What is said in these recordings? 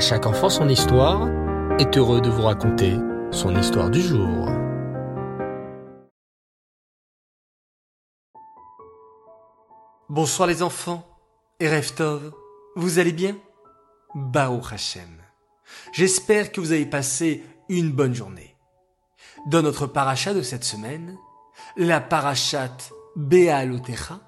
Chaque enfant son histoire est heureux de vous raconter son histoire du jour. Bonsoir les enfants et Reftov, vous allez bien? Bao Hashem. J'espère que vous avez passé une bonne journée. Dans notre paracha de cette semaine, la parachat Bealotecha,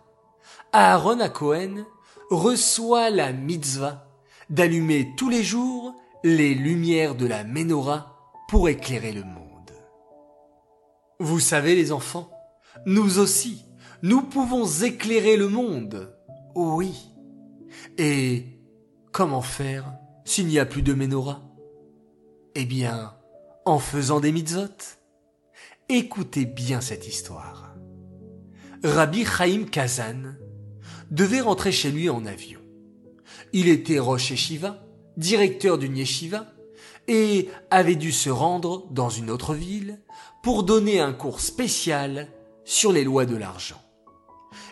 Aaron à Cohen reçoit la mitzvah d'allumer tous les jours les lumières de la menorah pour éclairer le monde. Vous savez les enfants, nous aussi, nous pouvons éclairer le monde. Oui. Et comment faire s'il n'y a plus de menorah? Eh bien, en faisant des mitzvot. Écoutez bien cette histoire. Rabbi Chaim Kazan devait rentrer chez lui en avion. Il était Rosh Shiva, directeur d'une yeshiva, et avait dû se rendre dans une autre ville pour donner un cours spécial sur les lois de l'argent.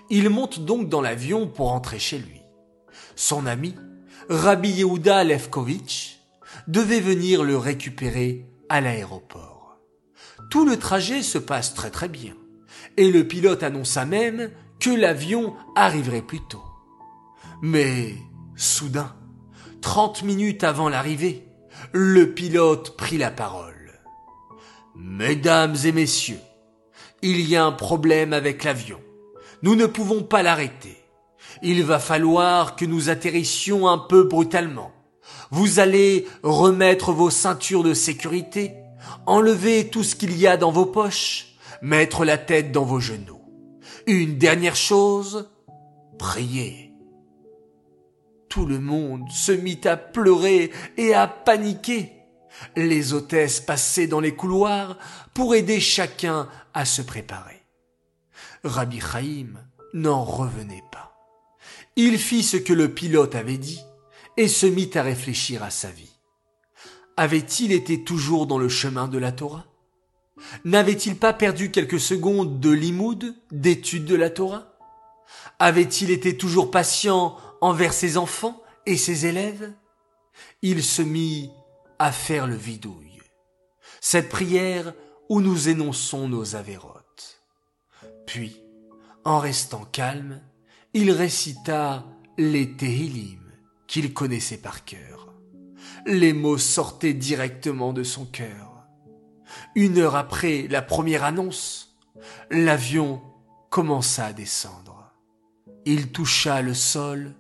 Il monte donc dans l'avion pour rentrer chez lui. Son ami, Rabbi Yehuda Levkovitch, devait venir le récupérer à l'aéroport. Tout le trajet se passe très très bien, et le pilote annonça même que l'avion arriverait plus tôt. Mais, soudain, trente minutes avant l'arrivée, le pilote prit la parole. Mesdames et messieurs, il y a un problème avec l'avion. Nous ne pouvons pas l'arrêter. Il va falloir que nous atterrissions un peu brutalement. Vous allez remettre vos ceintures de sécurité, enlever tout ce qu'il y a dans vos poches, mettre la tête dans vos genoux. Une dernière chose, priez. Tout le monde se mit à pleurer et à paniquer. Les hôtesses passaient dans les couloirs pour aider chacun à se préparer. Rabbi Chaim n'en revenait pas. Il fit ce que le pilote avait dit et se mit à réfléchir à sa vie. Avait-il été toujours dans le chemin de la Torah? N'avait-il pas perdu quelques secondes de limoud, d'étude de la Torah? Avait-il été toujours patient envers ses enfants et ses élèves Il se mit à faire le vidouille. Cette prière où nous énonçons nos avérotes. Puis, en restant calme, il récita les Tehillim qu'il connaissait par cœur. Les mots sortaient directement de son cœur. Une heure après la première annonce, l'avion commença à descendre. Il toucha le sol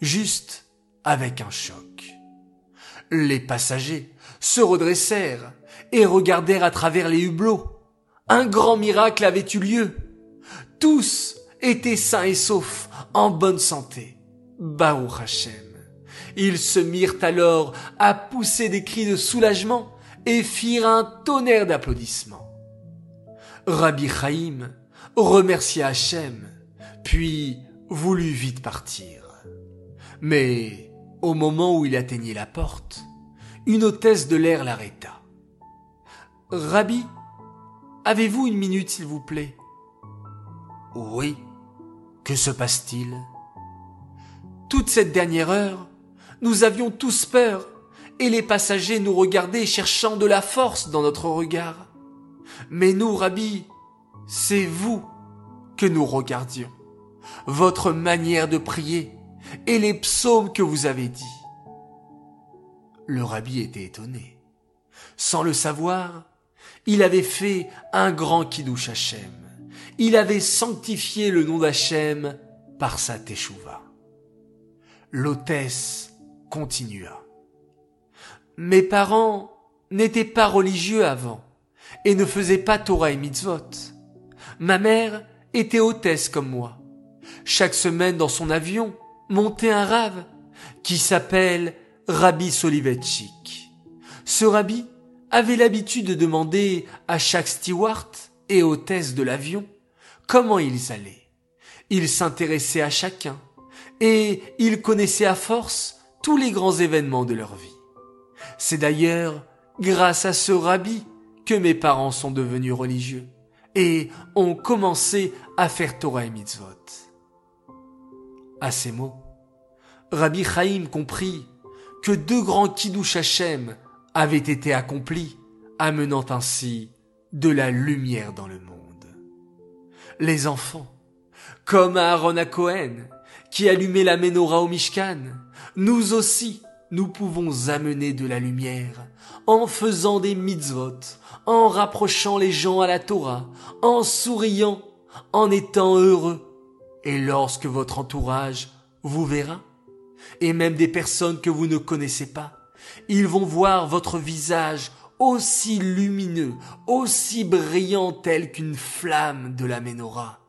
juste avec un choc. Les passagers se redressèrent et regardèrent à travers les hublots. Un grand miracle avait eu lieu. Tous étaient sains et saufs, en bonne santé. Baou Hashem. Ils se mirent alors à pousser des cris de soulagement et firent un tonnerre d'applaudissements. Rabbi Chaim remercia Hachem, puis voulut vite partir. Mais au moment où il atteignait la porte, une hôtesse de l'air l'arrêta. Rabbi, avez-vous une minute s'il vous plaît? Oui. Que se passe-t-il? Toute cette dernière heure, nous avions tous peur et les passagers nous regardaient cherchant de la force dans notre regard. Mais nous, Rabbi, c'est vous que nous regardions, votre manière de prier et les psaumes que vous avez dit. Le Rabbi était étonné. Sans le savoir, il avait fait un grand kiddush Hashem. Il avait sanctifié le nom d'Hachem par sa teshuva. L'hôtesse continua. Mes parents n'étaient pas religieux avant et ne faisaient pas Torah et mitzvot. Ma mère était hôtesse comme moi. Chaque semaine dans son avion montait un rave qui s'appelle Rabbi Solivetchik. Ce rabbi avait l'habitude de demander à chaque steward et hôtesse de l'avion comment ils allaient. Il s'intéressait à chacun et il connaissait à force tous les grands événements de leur vie. C'est d'ailleurs grâce à ce rabbi que mes parents sont devenus religieux et ont commencé à faire Torah et mitzvot. À ces mots, Rabbi Chaim comprit que deux grands Kiddush Hashem avaient été accomplis, amenant ainsi de la lumière dans le monde. Les enfants, comme Aaron à Cohen, qui allumait la menorah au Mishkan, nous aussi, nous pouvons amener de la lumière en faisant des mitzvot, en rapprochant les gens à la Torah, en souriant, en étant heureux. Et lorsque votre entourage vous verra, et même des personnes que vous ne connaissez pas, ils vont voir votre visage aussi lumineux, aussi brillant tel qu'une flamme de la menorah.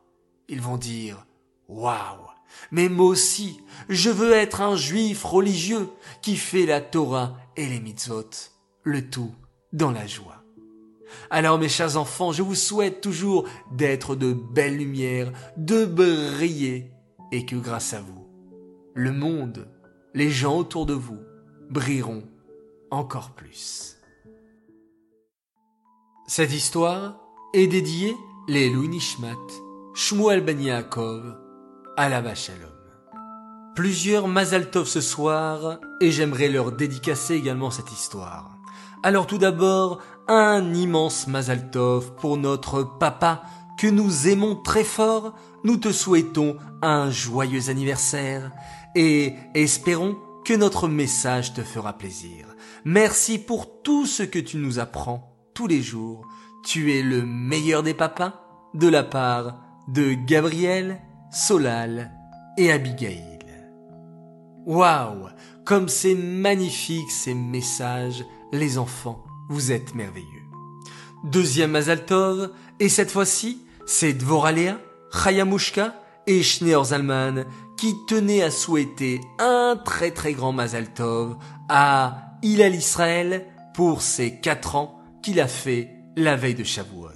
Ils vont dire, waouh, mais moi aussi, je veux être un juif religieux qui fait la Torah et les mitzvot, le tout dans la joie. Alors mes chers enfants, je vous souhaite toujours d'être de belles lumières, de briller, et que grâce à vous, le monde, les gens autour de vous, brilleront encore plus. Cette histoire est dédiée les Louis Nishmat, Shmuel Ben Yaakov, la Shalom. Plusieurs Mazaltov ce soir, et j'aimerais leur dédicacer également cette histoire. Alors tout d'abord, un immense Mazaltov pour notre papa que nous aimons très fort. Nous te souhaitons un joyeux anniversaire et espérons que notre message te fera plaisir. Merci pour tout ce que tu nous apprends tous les jours. Tu es le meilleur des papas de la part de Gabriel Solal et Abigail. Waouh Comme c'est magnifique ces messages, les enfants, vous êtes merveilleux. Deuxième Mazaltov, et cette fois-ci, c'est Dvoralea, Chayamushka et Schneor Zalman qui tenaient à souhaiter un très très grand Mazaltov à Ilal Israël pour ses quatre ans qu'il a fait la veille de Shavuot.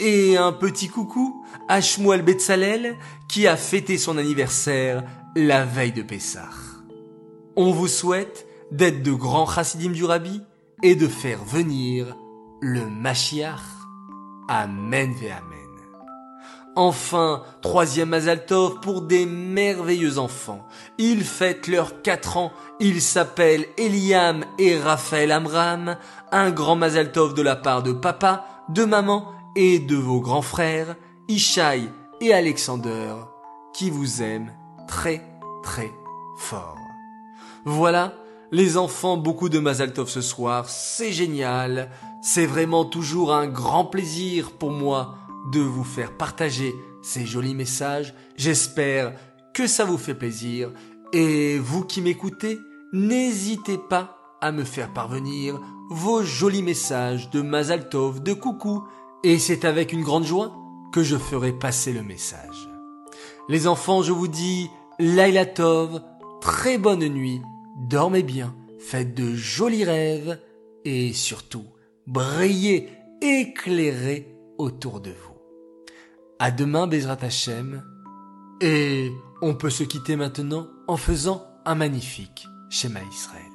Et un petit coucou à Shmuel Betzalel qui a fêté son anniversaire la veille de Pessah. On vous souhaite d'être de grands chassidim du Rabbi et de faire venir le Mashiach. Amen ve Amen. Enfin, troisième Mazaltov pour des merveilleux enfants. Ils fêtent leurs quatre ans. Ils s'appellent Eliam et Raphaël Amram. Un grand Mazaltov de la part de papa, de maman et de vos grands frères, Ishaï et Alexander, qui vous aiment très très fort. Voilà, les enfants, beaucoup de Mazaltov ce soir, c'est génial, c'est vraiment toujours un grand plaisir pour moi de vous faire partager ces jolis messages, j'espère que ça vous fait plaisir, et vous qui m'écoutez, n'hésitez pas à me faire parvenir vos jolis messages de Mazaltov, de coucou, et c'est avec une grande joie que je ferai passer le message. Les enfants, je vous dis Laila Tov, très bonne nuit, dormez bien, faites de jolis rêves et surtout brillez, éclairez autour de vous. À demain, Bezrat Hashem, et on peut se quitter maintenant en faisant un magnifique schéma Israël.